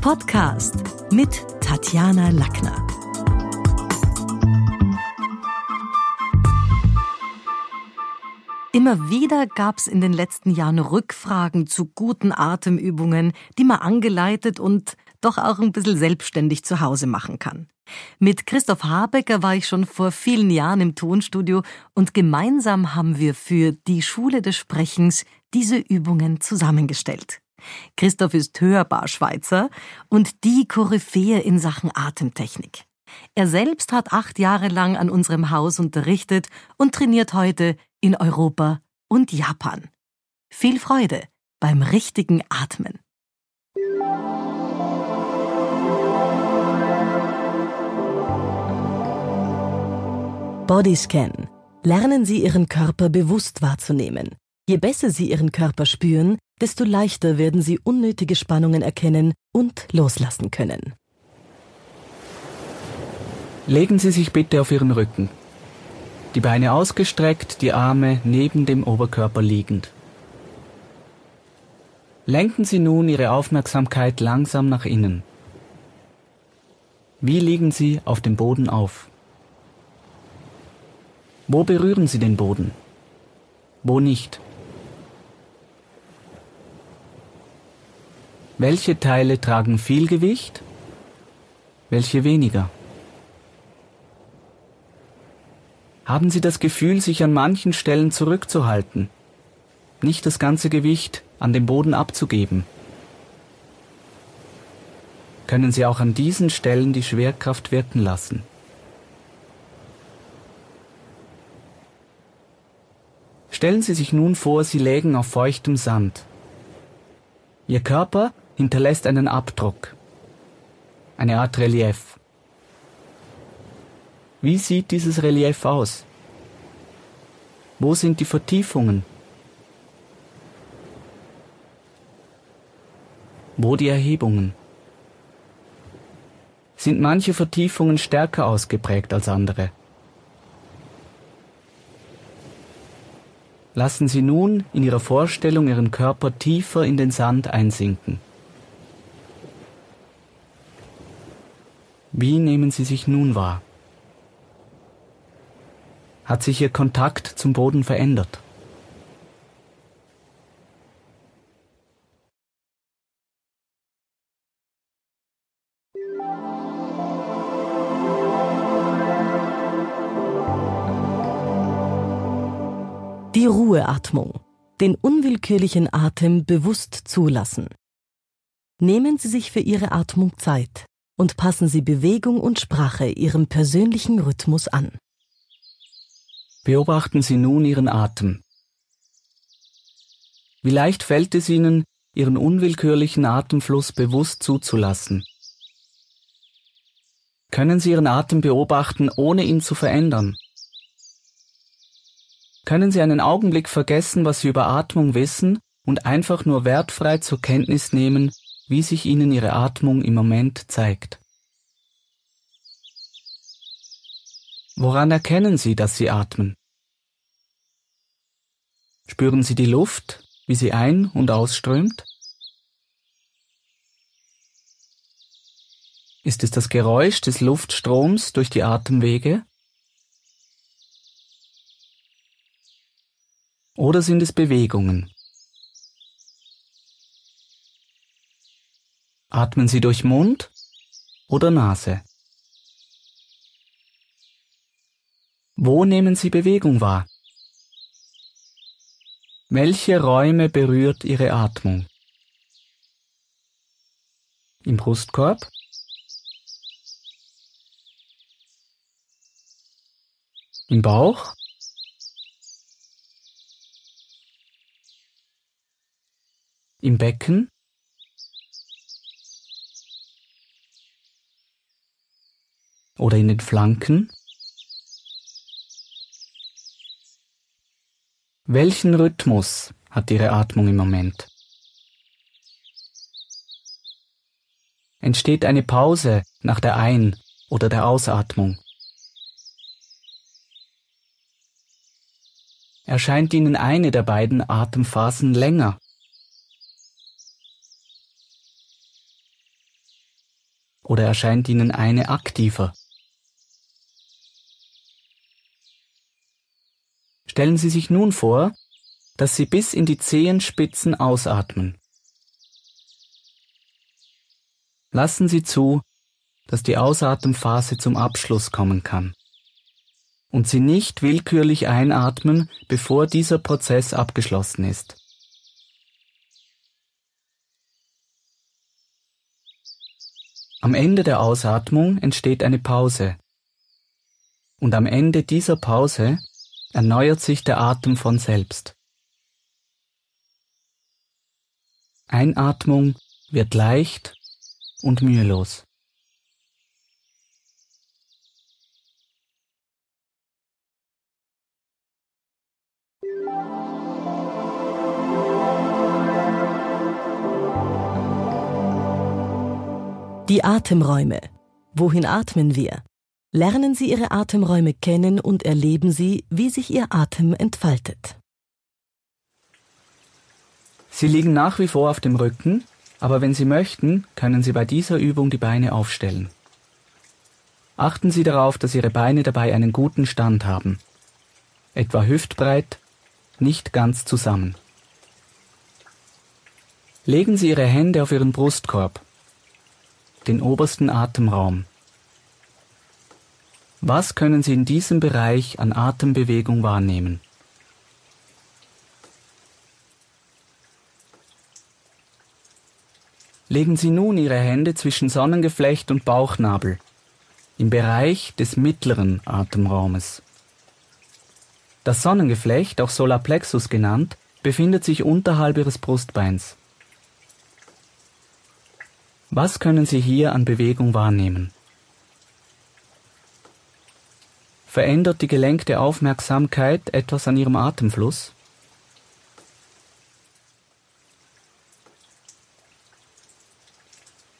Podcast mit Tatjana Lackner. Immer wieder gab es in den letzten Jahren Rückfragen zu guten Atemübungen, die man angeleitet und doch auch ein bisschen selbstständig zu Hause machen kann. Mit Christoph Habecker war ich schon vor vielen Jahren im Tonstudio und gemeinsam haben wir für die Schule des Sprechens diese Übungen zusammengestellt. Christoph ist Hörbarschweizer und die Koryphäe in Sachen Atemtechnik. Er selbst hat acht Jahre lang an unserem Haus unterrichtet und trainiert heute in Europa und Japan. Viel Freude beim richtigen Atmen. Bodyscan. Lernen Sie Ihren Körper bewusst wahrzunehmen. Je besser Sie Ihren Körper spüren, desto leichter werden Sie unnötige Spannungen erkennen und loslassen können. Legen Sie sich bitte auf Ihren Rücken. Die Beine ausgestreckt, die Arme neben dem Oberkörper liegend. Lenken Sie nun Ihre Aufmerksamkeit langsam nach innen. Wie liegen Sie auf dem Boden auf? Wo berühren Sie den Boden? Wo nicht? Welche Teile tragen viel Gewicht? Welche weniger? Haben Sie das Gefühl, sich an manchen Stellen zurückzuhalten, nicht das ganze Gewicht an den Boden abzugeben? Können Sie auch an diesen Stellen die Schwerkraft wirken lassen? Stellen Sie sich nun vor, Sie lägen auf feuchtem Sand. Ihr Körper hinterlässt einen Abdruck, eine Art Relief. Wie sieht dieses Relief aus? Wo sind die Vertiefungen? Wo die Erhebungen? Sind manche Vertiefungen stärker ausgeprägt als andere? Lassen Sie nun in Ihrer Vorstellung Ihren Körper tiefer in den Sand einsinken. Wie nehmen Sie sich nun wahr? Hat sich Ihr Kontakt zum Boden verändert? Die Ruheatmung. Den unwillkürlichen Atem bewusst zulassen. Nehmen Sie sich für Ihre Atmung Zeit und passen Sie Bewegung und Sprache Ihrem persönlichen Rhythmus an. Beobachten Sie nun Ihren Atem. Wie leicht fällt es Ihnen, Ihren unwillkürlichen Atemfluss bewusst zuzulassen? Können Sie Ihren Atem beobachten, ohne ihn zu verändern? Können Sie einen Augenblick vergessen, was Sie über Atmung wissen und einfach nur wertfrei zur Kenntnis nehmen, wie sich Ihnen Ihre Atmung im Moment zeigt. Woran erkennen Sie, dass Sie atmen? Spüren Sie die Luft, wie sie ein- und ausströmt? Ist es das Geräusch des Luftstroms durch die Atemwege? Oder sind es Bewegungen? Atmen Sie durch Mund oder Nase? Wo nehmen Sie Bewegung wahr? Welche Räume berührt Ihre Atmung? Im Brustkorb? Im Bauch? Im Becken? Oder in den Flanken? Welchen Rhythmus hat Ihre Atmung im Moment? Entsteht eine Pause nach der Ein- oder der Ausatmung? Erscheint Ihnen eine der beiden Atemphasen länger? oder erscheint Ihnen eine aktiver? Stellen Sie sich nun vor, dass Sie bis in die Zehenspitzen ausatmen. Lassen Sie zu, dass die Ausatemphase zum Abschluss kommen kann und Sie nicht willkürlich einatmen, bevor dieser Prozess abgeschlossen ist. Am Ende der Ausatmung entsteht eine Pause. Und am Ende dieser Pause erneuert sich der Atem von selbst. Einatmung wird leicht und mühelos. Die Atemräume. Wohin atmen wir? Lernen Sie Ihre Atemräume kennen und erleben Sie, wie sich Ihr Atem entfaltet. Sie liegen nach wie vor auf dem Rücken, aber wenn Sie möchten, können Sie bei dieser Übung die Beine aufstellen. Achten Sie darauf, dass Ihre Beine dabei einen guten Stand haben. Etwa hüftbreit, nicht ganz zusammen. Legen Sie Ihre Hände auf Ihren Brustkorb den obersten Atemraum. Was können Sie in diesem Bereich an Atembewegung wahrnehmen? Legen Sie nun Ihre Hände zwischen Sonnengeflecht und Bauchnabel im Bereich des mittleren Atemraumes. Das Sonnengeflecht, auch Solarplexus genannt, befindet sich unterhalb Ihres Brustbeins. Was können Sie hier an Bewegung wahrnehmen? Verändert die gelenkte Aufmerksamkeit etwas an Ihrem Atemfluss?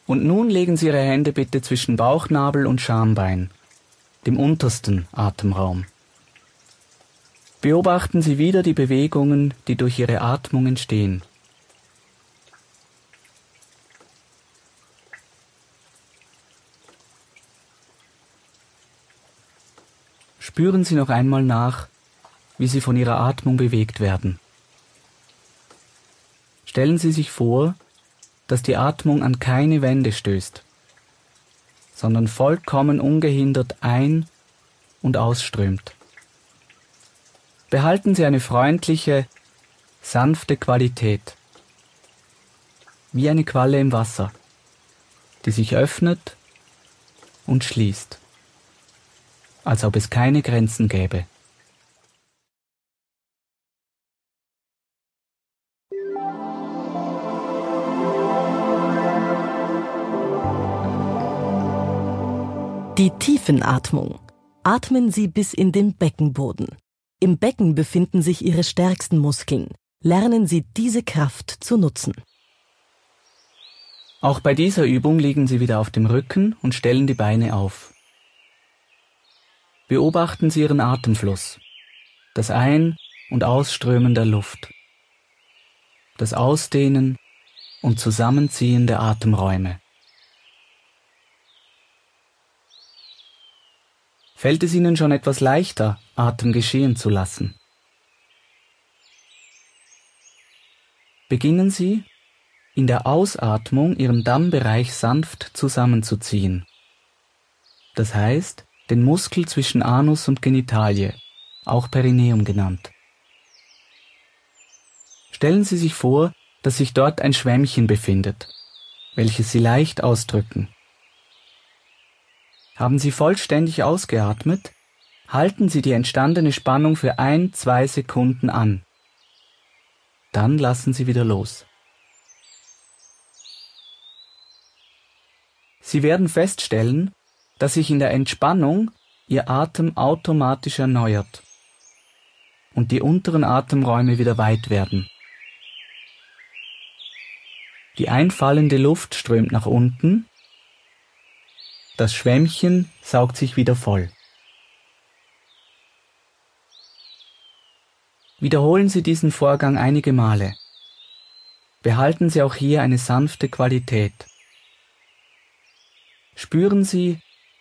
Und nun legen Sie Ihre Hände bitte zwischen Bauchnabel und Schambein, dem untersten Atemraum. Beobachten Sie wieder die Bewegungen, die durch Ihre Atmung entstehen. Spüren Sie noch einmal nach, wie Sie von Ihrer Atmung bewegt werden. Stellen Sie sich vor, dass die Atmung an keine Wände stößt, sondern vollkommen ungehindert ein- und ausströmt. Behalten Sie eine freundliche, sanfte Qualität, wie eine Qualle im Wasser, die sich öffnet und schließt als ob es keine Grenzen gäbe. Die Tiefenatmung. Atmen Sie bis in den Beckenboden. Im Becken befinden sich Ihre stärksten Muskeln. Lernen Sie diese Kraft zu nutzen. Auch bei dieser Übung liegen Sie wieder auf dem Rücken und stellen die Beine auf. Beobachten Sie Ihren Atemfluss, das Ein- und Ausströmen der Luft, das Ausdehnen und Zusammenziehen der Atemräume. Fällt es Ihnen schon etwas leichter, Atem geschehen zu lassen? Beginnen Sie, in der Ausatmung Ihren Dammbereich sanft zusammenzuziehen. Das heißt, den Muskel zwischen Anus und Genitalie, auch Perineum genannt. Stellen Sie sich vor, dass sich dort ein Schwämmchen befindet, welches Sie leicht ausdrücken. Haben Sie vollständig ausgeatmet, halten Sie die entstandene Spannung für ein, zwei Sekunden an. Dann lassen Sie wieder los. Sie werden feststellen, dass sich in der Entspannung Ihr Atem automatisch erneuert und die unteren Atemräume wieder weit werden. Die einfallende Luft strömt nach unten, das Schwämmchen saugt sich wieder voll. Wiederholen Sie diesen Vorgang einige Male. Behalten Sie auch hier eine sanfte Qualität. spüren Sie,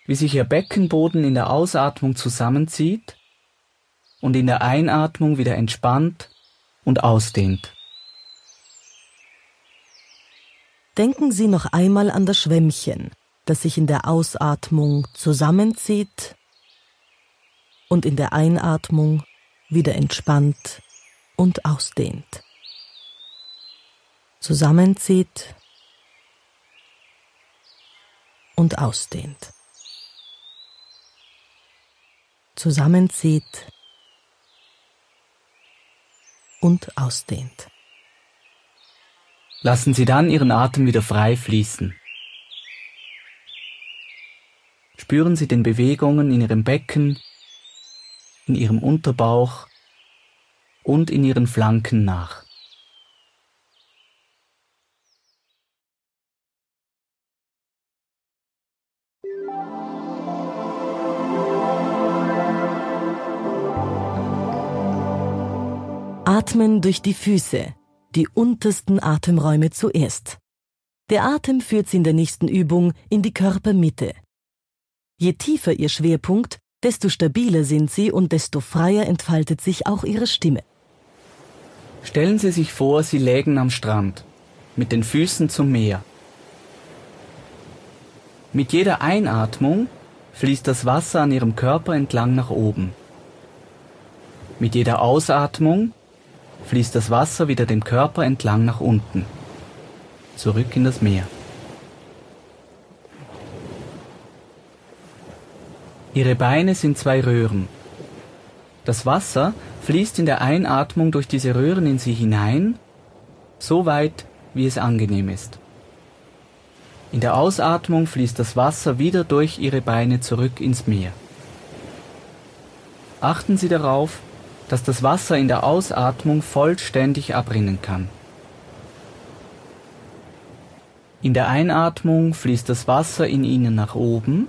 wie sich Ihr Beckenboden in der Ausatmung zusammenzieht und in der Einatmung wieder entspannt und ausdehnt. Denken Sie noch einmal an das Schwämmchen, das sich in der Ausatmung zusammenzieht und in der Einatmung wieder entspannt und ausdehnt. Zusammenzieht und ausdehnt. Zusammenzieht und ausdehnt. Lassen Sie dann Ihren Atem wieder frei fließen. Spüren Sie den Bewegungen in Ihrem Becken, in Ihrem Unterbauch und in Ihren Flanken nach. Atmen durch die Füße, die untersten Atemräume zuerst. Der Atem führt Sie in der nächsten Übung in die Körpermitte. Je tiefer Ihr Schwerpunkt, desto stabiler sind Sie und desto freier entfaltet sich auch Ihre Stimme. Stellen Sie sich vor, Sie lägen am Strand, mit den Füßen zum Meer. Mit jeder Einatmung fließt das Wasser an Ihrem Körper entlang nach oben. Mit jeder Ausatmung fließt das Wasser wieder dem Körper entlang nach unten, zurück in das Meer. Ihre Beine sind zwei Röhren. Das Wasser fließt in der Einatmung durch diese Röhren in sie hinein, so weit, wie es angenehm ist. In der Ausatmung fließt das Wasser wieder durch Ihre Beine zurück ins Meer. Achten Sie darauf, dass das Wasser in der Ausatmung vollständig abrinnen kann. In der Einatmung fließt das Wasser in ihnen nach oben,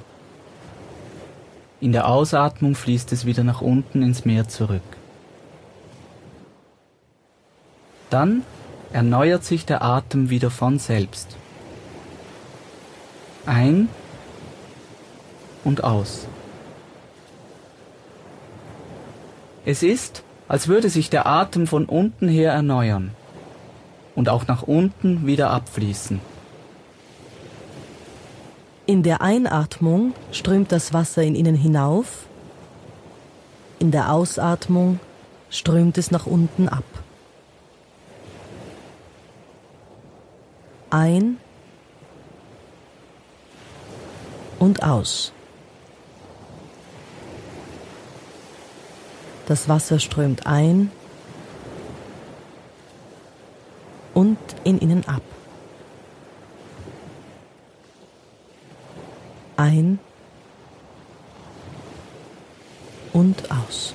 in der Ausatmung fließt es wieder nach unten ins Meer zurück. Dann erneuert sich der Atem wieder von selbst. Ein und aus. Es ist, als würde sich der Atem von unten her erneuern und auch nach unten wieder abfließen. In der Einatmung strömt das Wasser in ihnen hinauf, in der Ausatmung strömt es nach unten ab. Ein und aus. Das Wasser strömt ein und in ihnen ab. Ein und aus.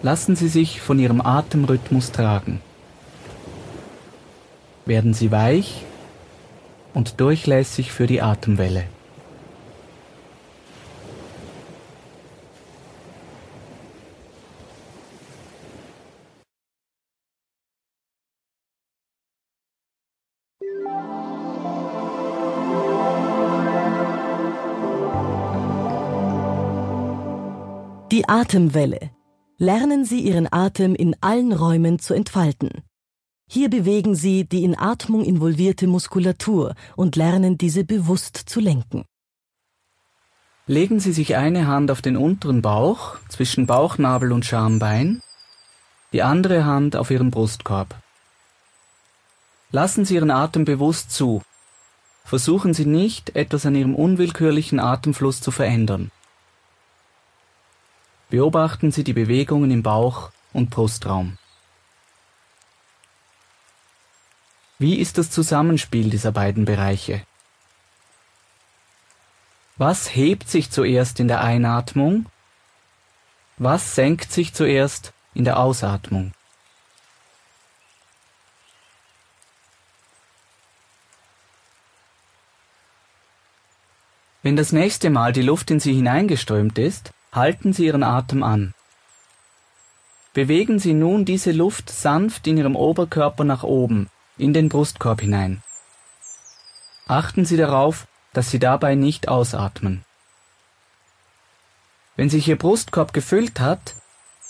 Lassen Sie sich von Ihrem Atemrhythmus tragen. Werden Sie weich und durchlässig für die Atemwelle. Die Atemwelle. Lernen Sie Ihren Atem in allen Räumen zu entfalten. Hier bewegen Sie die in Atmung involvierte Muskulatur und lernen diese bewusst zu lenken. Legen Sie sich eine Hand auf den unteren Bauch zwischen Bauchnabel und Schambein, die andere Hand auf Ihren Brustkorb. Lassen Sie Ihren Atem bewusst zu. Versuchen Sie nicht, etwas an Ihrem unwillkürlichen Atemfluss zu verändern. Beobachten Sie die Bewegungen im Bauch und Brustraum. Wie ist das Zusammenspiel dieser beiden Bereiche? Was hebt sich zuerst in der Einatmung? Was senkt sich zuerst in der Ausatmung? Wenn das nächste Mal die Luft in Sie hineingeströmt ist, Halten Sie Ihren Atem an. Bewegen Sie nun diese Luft sanft in Ihrem Oberkörper nach oben, in den Brustkorb hinein. Achten Sie darauf, dass Sie dabei nicht ausatmen. Wenn sich Ihr Brustkorb gefüllt hat,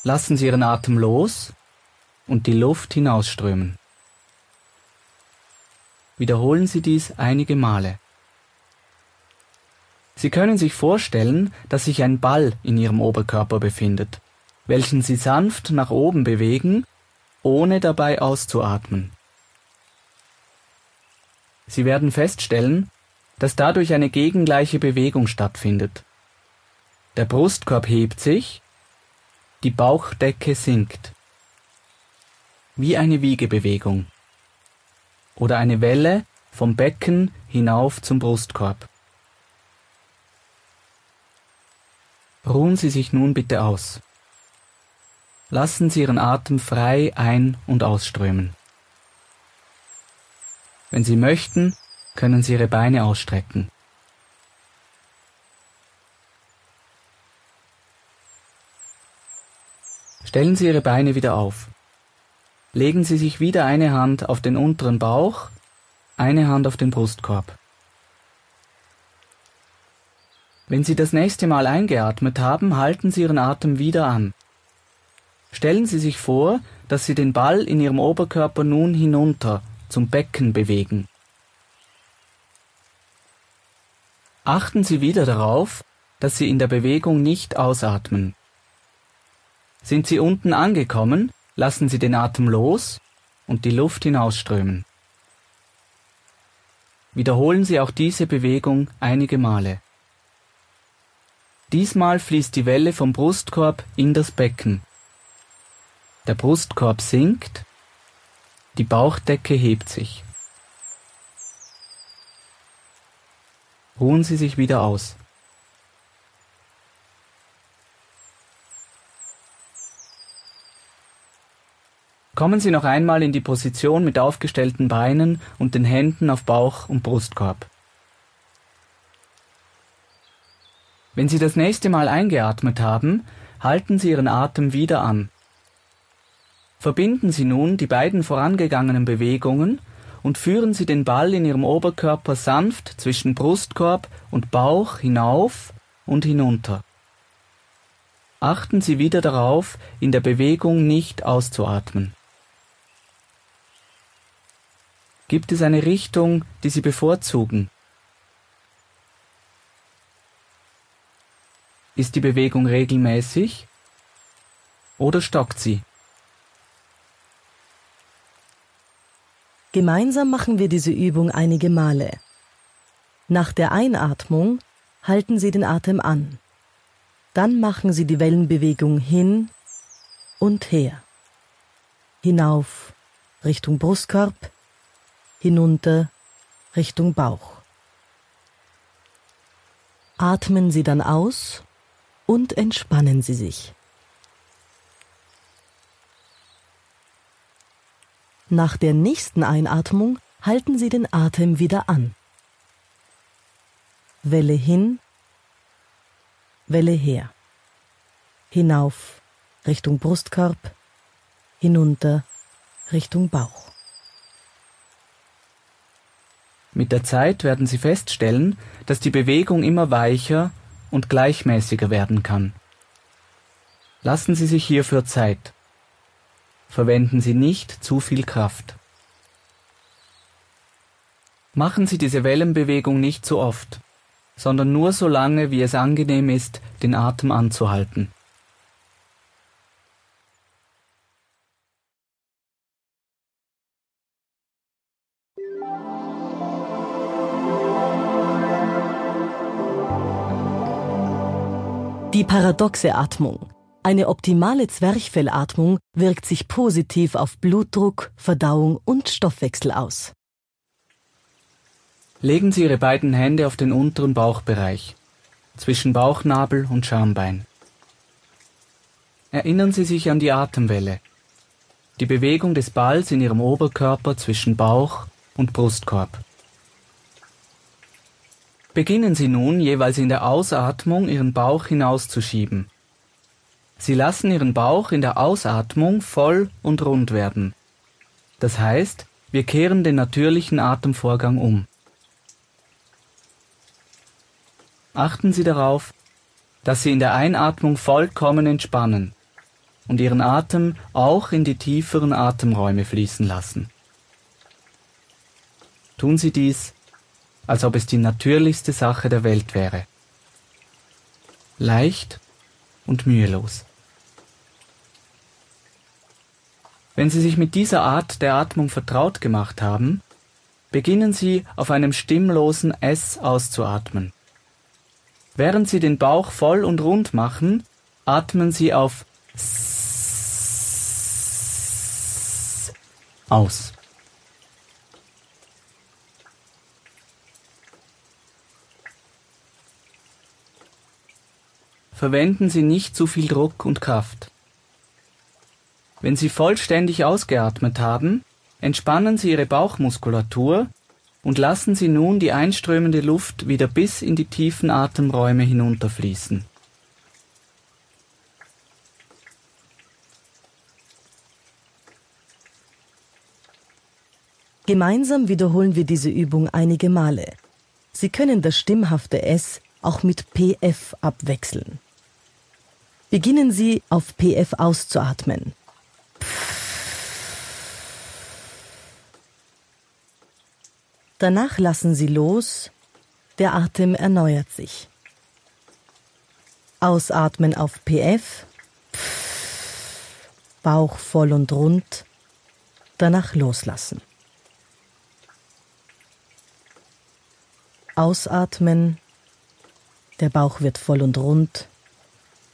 lassen Sie Ihren Atem los und die Luft hinausströmen. Wiederholen Sie dies einige Male. Sie können sich vorstellen, dass sich ein Ball in Ihrem Oberkörper befindet, welchen Sie sanft nach oben bewegen, ohne dabei auszuatmen. Sie werden feststellen, dass dadurch eine gegengleiche Bewegung stattfindet. Der Brustkorb hebt sich, die Bauchdecke sinkt. Wie eine Wiegebewegung. Oder eine Welle vom Becken hinauf zum Brustkorb. Ruhen Sie sich nun bitte aus. Lassen Sie Ihren Atem frei ein- und ausströmen. Wenn Sie möchten, können Sie Ihre Beine ausstrecken. Stellen Sie Ihre Beine wieder auf. Legen Sie sich wieder eine Hand auf den unteren Bauch, eine Hand auf den Brustkorb. Wenn Sie das nächste Mal eingeatmet haben, halten Sie Ihren Atem wieder an. Stellen Sie sich vor, dass Sie den Ball in Ihrem Oberkörper nun hinunter zum Becken bewegen. Achten Sie wieder darauf, dass Sie in der Bewegung nicht ausatmen. Sind Sie unten angekommen, lassen Sie den Atem los und die Luft hinausströmen. Wiederholen Sie auch diese Bewegung einige Male. Diesmal fließt die Welle vom Brustkorb in das Becken. Der Brustkorb sinkt, die Bauchdecke hebt sich. Ruhen Sie sich wieder aus. Kommen Sie noch einmal in die Position mit aufgestellten Beinen und den Händen auf Bauch und Brustkorb. Wenn Sie das nächste Mal eingeatmet haben, halten Sie Ihren Atem wieder an. Verbinden Sie nun die beiden vorangegangenen Bewegungen und führen Sie den Ball in Ihrem Oberkörper sanft zwischen Brustkorb und Bauch hinauf und hinunter. Achten Sie wieder darauf, in der Bewegung nicht auszuatmen. Gibt es eine Richtung, die Sie bevorzugen? Ist die Bewegung regelmäßig oder stockt sie? Gemeinsam machen wir diese Übung einige Male. Nach der Einatmung halten Sie den Atem an. Dann machen Sie die Wellenbewegung hin und her. Hinauf Richtung Brustkorb, hinunter Richtung Bauch. Atmen Sie dann aus und entspannen Sie sich. Nach der nächsten Einatmung halten Sie den Atem wieder an. Welle hin, Welle her. Hinauf Richtung Brustkorb, hinunter Richtung Bauch. Mit der Zeit werden Sie feststellen, dass die Bewegung immer weicher und gleichmäßiger werden kann. Lassen Sie sich hierfür Zeit. Verwenden Sie nicht zu viel Kraft. Machen Sie diese Wellenbewegung nicht zu oft, sondern nur so lange, wie es angenehm ist, den Atem anzuhalten. Die paradoxe Atmung. Eine optimale Zwerchfellatmung wirkt sich positiv auf Blutdruck, Verdauung und Stoffwechsel aus. Legen Sie Ihre beiden Hände auf den unteren Bauchbereich, zwischen Bauchnabel und Schambein. Erinnern Sie sich an die Atemwelle, die Bewegung des Balls in Ihrem Oberkörper zwischen Bauch und Brustkorb. Beginnen Sie nun jeweils in der Ausatmung Ihren Bauch hinauszuschieben. Sie lassen Ihren Bauch in der Ausatmung voll und rund werden. Das heißt, wir kehren den natürlichen Atemvorgang um. Achten Sie darauf, dass Sie in der Einatmung vollkommen entspannen und Ihren Atem auch in die tieferen Atemräume fließen lassen. Tun Sie dies, als ob es die natürlichste Sache der Welt wäre. Leicht und mühelos. Wenn Sie sich mit dieser Art der Atmung vertraut gemacht haben, beginnen Sie auf einem stimmlosen S auszuatmen. Während Sie den Bauch voll und rund machen, atmen Sie auf S aus. Verwenden Sie nicht zu viel Druck und Kraft. Wenn Sie vollständig ausgeatmet haben, entspannen Sie Ihre Bauchmuskulatur und lassen Sie nun die einströmende Luft wieder bis in die tiefen Atemräume hinunterfließen. Gemeinsam wiederholen wir diese Übung einige Male. Sie können das stimmhafte S auch mit PF abwechseln. Beginnen Sie auf PF auszuatmen. Danach lassen Sie los, der Atem erneuert sich. Ausatmen auf PF, Bauch voll und rund, danach loslassen. Ausatmen, der Bauch wird voll und rund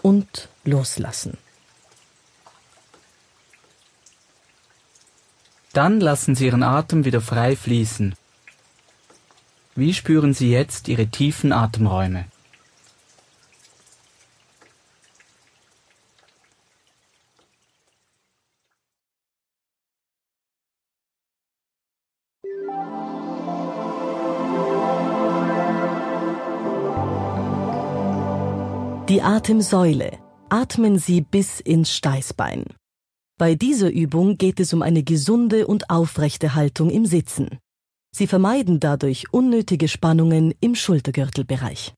und loslassen. Dann lassen Sie Ihren Atem wieder frei fließen. Wie spüren Sie jetzt Ihre tiefen Atemräume? Die Atemsäule. Atmen Sie bis ins Steißbein. Bei dieser Übung geht es um eine gesunde und aufrechte Haltung im Sitzen. Sie vermeiden dadurch unnötige Spannungen im Schultergürtelbereich.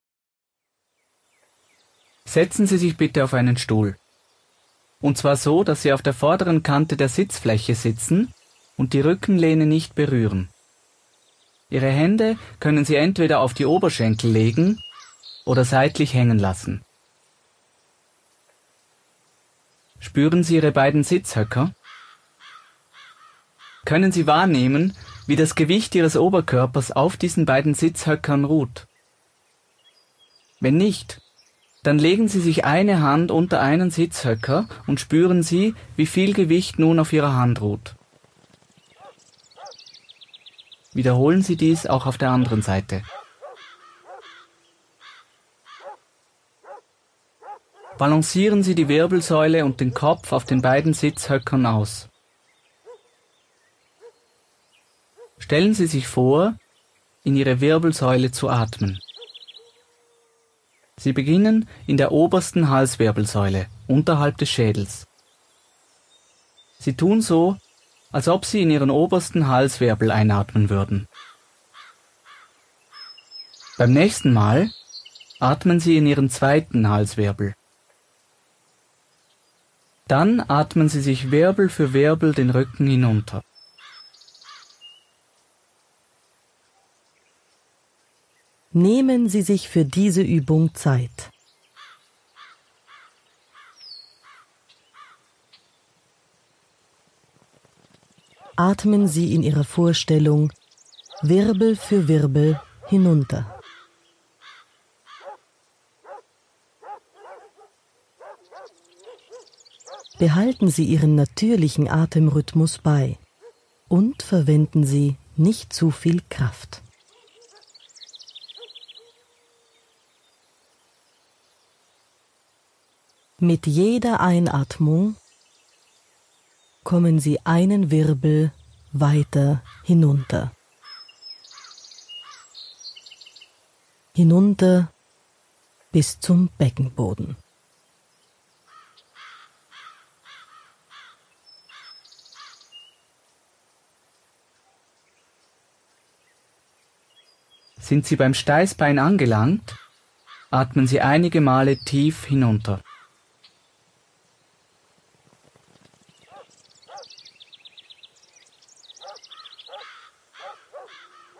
Setzen Sie sich bitte auf einen Stuhl. Und zwar so, dass Sie auf der vorderen Kante der Sitzfläche sitzen und die Rückenlehne nicht berühren. Ihre Hände können Sie entweder auf die Oberschenkel legen oder seitlich hängen lassen. Spüren Sie Ihre beiden Sitzhöcker? Können Sie wahrnehmen, wie das Gewicht ihres Oberkörpers auf diesen beiden Sitzhöckern ruht. Wenn nicht, dann legen Sie sich eine Hand unter einen Sitzhöcker und spüren Sie, wie viel Gewicht nun auf Ihrer Hand ruht. Wiederholen Sie dies auch auf der anderen Seite. Balancieren Sie die Wirbelsäule und den Kopf auf den beiden Sitzhöckern aus. Stellen Sie sich vor, in Ihre Wirbelsäule zu atmen. Sie beginnen in der obersten Halswirbelsäule, unterhalb des Schädels. Sie tun so, als ob Sie in Ihren obersten Halswirbel einatmen würden. Beim nächsten Mal atmen Sie in Ihren zweiten Halswirbel. Dann atmen Sie sich Wirbel für Wirbel den Rücken hinunter. Nehmen Sie sich für diese Übung Zeit. Atmen Sie in Ihrer Vorstellung Wirbel für Wirbel hinunter. Behalten Sie Ihren natürlichen Atemrhythmus bei und verwenden Sie nicht zu viel Kraft. Mit jeder Einatmung kommen Sie einen Wirbel weiter hinunter. Hinunter bis zum Beckenboden. Sind Sie beim Steißbein angelangt, atmen Sie einige Male tief hinunter.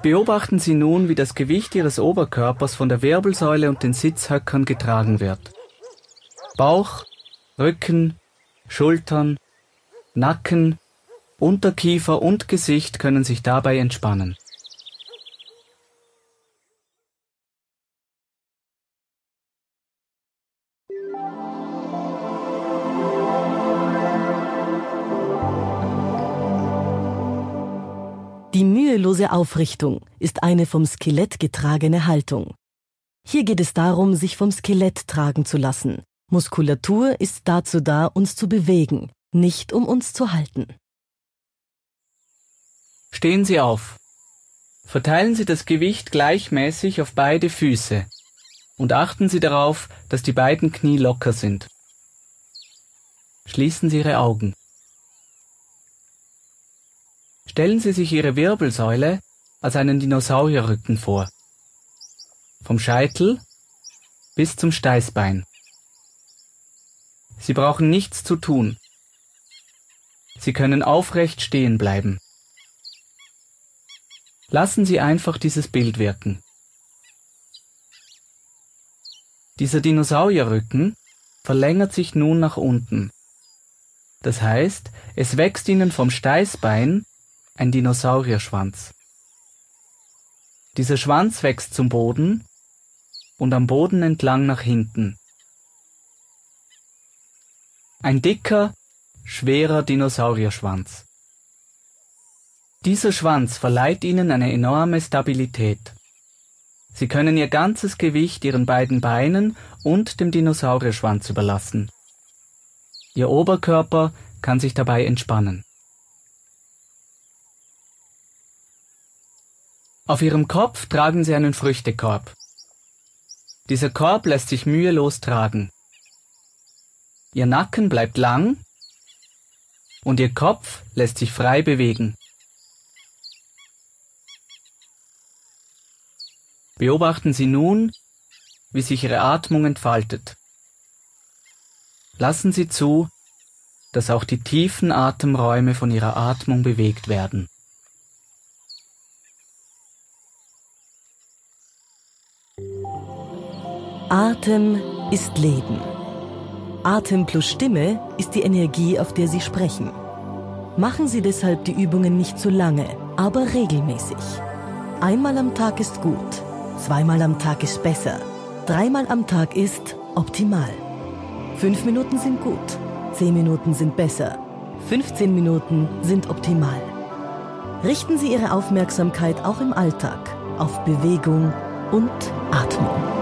Beobachten Sie nun, wie das Gewicht Ihres Oberkörpers von der Wirbelsäule und den Sitzhöckern getragen wird. Bauch, Rücken, Schultern, Nacken, Unterkiefer und Gesicht können sich dabei entspannen. Mühelose Aufrichtung ist eine vom Skelett getragene Haltung. Hier geht es darum, sich vom Skelett tragen zu lassen. Muskulatur ist dazu da, uns zu bewegen, nicht um uns zu halten. Stehen Sie auf. Verteilen Sie das Gewicht gleichmäßig auf beide Füße und achten Sie darauf, dass die beiden Knie locker sind. Schließen Sie Ihre Augen. Stellen Sie sich Ihre Wirbelsäule als einen Dinosaurierrücken vor. Vom Scheitel bis zum Steißbein. Sie brauchen nichts zu tun. Sie können aufrecht stehen bleiben. Lassen Sie einfach dieses Bild wirken. Dieser Dinosaurierrücken verlängert sich nun nach unten. Das heißt, es wächst Ihnen vom Steißbein ein Dinosaurierschwanz. Dieser Schwanz wächst zum Boden und am Boden entlang nach hinten. Ein dicker, schwerer Dinosaurierschwanz. Dieser Schwanz verleiht ihnen eine enorme Stabilität. Sie können ihr ganzes Gewicht ihren beiden Beinen und dem Dinosaurierschwanz überlassen. Ihr Oberkörper kann sich dabei entspannen. Auf ihrem Kopf tragen sie einen Früchtekorb. Dieser Korb lässt sich mühelos tragen. Ihr Nacken bleibt lang und ihr Kopf lässt sich frei bewegen. Beobachten Sie nun, wie sich Ihre Atmung entfaltet. Lassen Sie zu, dass auch die tiefen Atemräume von Ihrer Atmung bewegt werden. Atem ist Leben. Atem plus Stimme ist die Energie, auf der Sie sprechen. Machen Sie deshalb die Übungen nicht zu lange, aber regelmäßig. Einmal am Tag ist gut, zweimal am Tag ist besser, dreimal am Tag ist optimal. Fünf Minuten sind gut, zehn Minuten sind besser, 15 Minuten sind optimal. Richten Sie Ihre Aufmerksamkeit auch im Alltag auf Bewegung und Atmung.